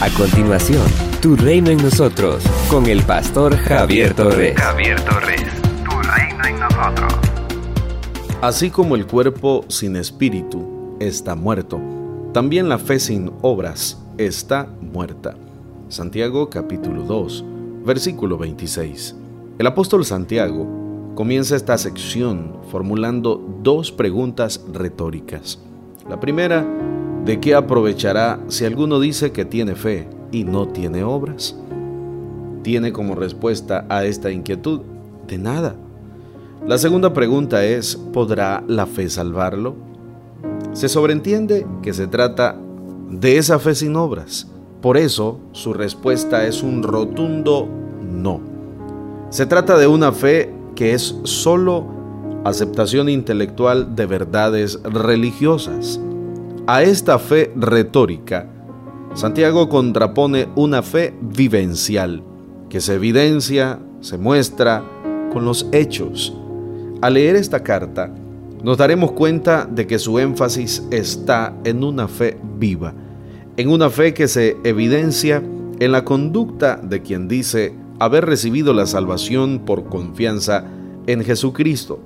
A continuación, Tu Reino en Nosotros, con el pastor Javier Torres. Javier Torres, Tu Reino en Nosotros. Así como el cuerpo sin espíritu está muerto, también la fe sin obras está muerta. Santiago capítulo 2, versículo 26. El apóstol Santiago comienza esta sección formulando dos preguntas retóricas. La primera, ¿de qué aprovechará si alguno dice que tiene fe y no tiene obras? Tiene como respuesta a esta inquietud, de nada. La segunda pregunta es, ¿podrá la fe salvarlo? Se sobreentiende que se trata de esa fe sin obras. Por eso su respuesta es un rotundo no. Se trata de una fe que es solo aceptación intelectual de verdades religiosas. A esta fe retórica, Santiago contrapone una fe vivencial, que se evidencia, se muestra con los hechos. Al leer esta carta, nos daremos cuenta de que su énfasis está en una fe viva, en una fe que se evidencia en la conducta de quien dice haber recibido la salvación por confianza en Jesucristo.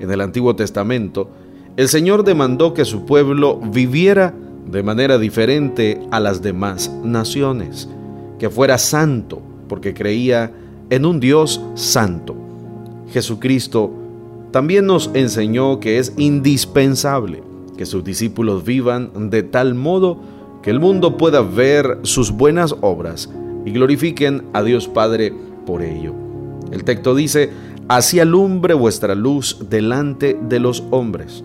En el Antiguo Testamento, el Señor demandó que su pueblo viviera de manera diferente a las demás naciones, que fuera santo, porque creía en un Dios santo. Jesucristo también nos enseñó que es indispensable que sus discípulos vivan de tal modo que el mundo pueda ver sus buenas obras y glorifiquen a Dios Padre por ello. El texto dice, así alumbre vuestra luz delante de los hombres,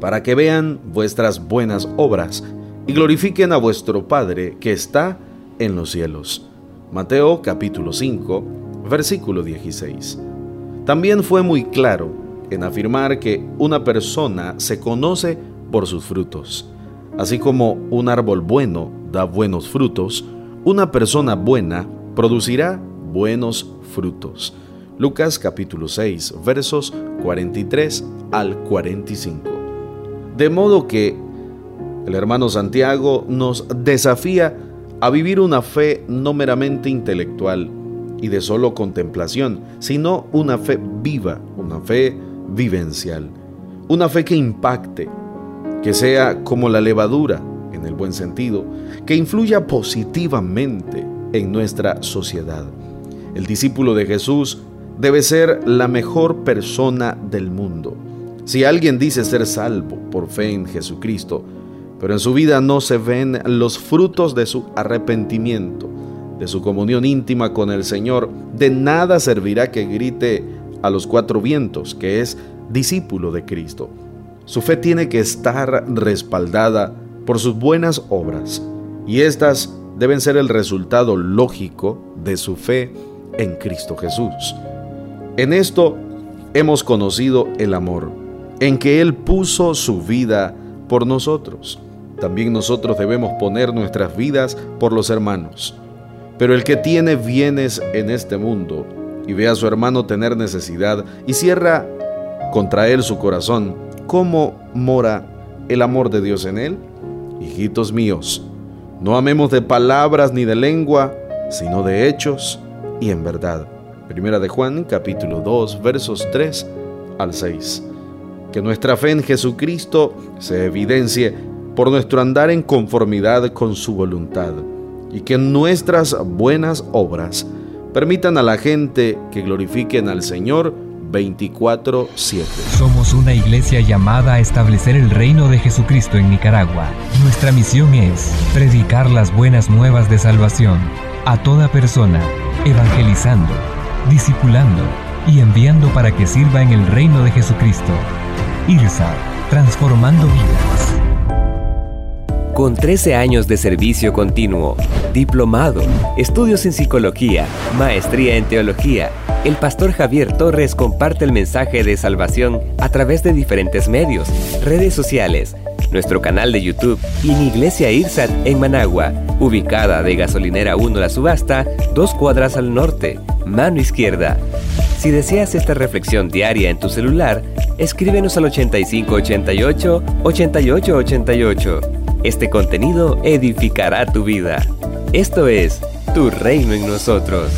para que vean vuestras buenas obras y glorifiquen a vuestro Padre que está en los cielos. Mateo capítulo 5, versículo 16. También fue muy claro en afirmar que una persona se conoce por sus frutos. Así como un árbol bueno da buenos frutos, una persona buena producirá buenos frutos. Lucas capítulo 6 versos 43 al 45. De modo que el hermano Santiago nos desafía a vivir una fe no meramente intelectual y de solo contemplación, sino una fe viva, una fe vivencial, una fe que impacte, que sea como la levadura en el buen sentido, que influya positivamente en nuestra sociedad. El discípulo de Jesús debe ser la mejor persona del mundo. Si alguien dice ser salvo por fe en Jesucristo, pero en su vida no se ven los frutos de su arrepentimiento, de su comunión íntima con el Señor, de nada servirá que grite a los cuatro vientos que es discípulo de Cristo. Su fe tiene que estar respaldada por sus buenas obras, y éstas deben ser el resultado lógico de su fe en Cristo Jesús. En esto hemos conocido el amor, en que Él puso su vida por nosotros. También nosotros debemos poner nuestras vidas por los hermanos. Pero el que tiene bienes en este mundo y ve a su hermano tener necesidad y cierra contra él su corazón, ¿cómo mora el amor de Dios en él? Hijitos míos, no amemos de palabras ni de lengua, sino de hechos y en verdad. Primera de Juan capítulo 2 versos 3 al 6. Que nuestra fe en Jesucristo se evidencie por nuestro andar en conformidad con su voluntad y que nuestras buenas obras permitan a la gente que glorifiquen al Señor 24/7. Somos una iglesia llamada a establecer el reino de Jesucristo en Nicaragua. Nuestra misión es predicar las buenas nuevas de salvación a toda persona, evangelizando, discipulando y enviando para que sirva en el reino de Jesucristo. IRSA, transformando vidas. Con 13 años de servicio continuo, diplomado, estudios en psicología, maestría en teología, el pastor Javier Torres comparte el mensaje de salvación a través de diferentes medios, redes sociales, nuestro canal de YouTube y en Iglesia Irsat en Managua, ubicada de Gasolinera 1 La Subasta, dos cuadras al norte, mano izquierda. Si deseas esta reflexión diaria en tu celular, escríbenos al 8588 8888 Este contenido edificará tu vida. Esto es Tu Reino en nosotros.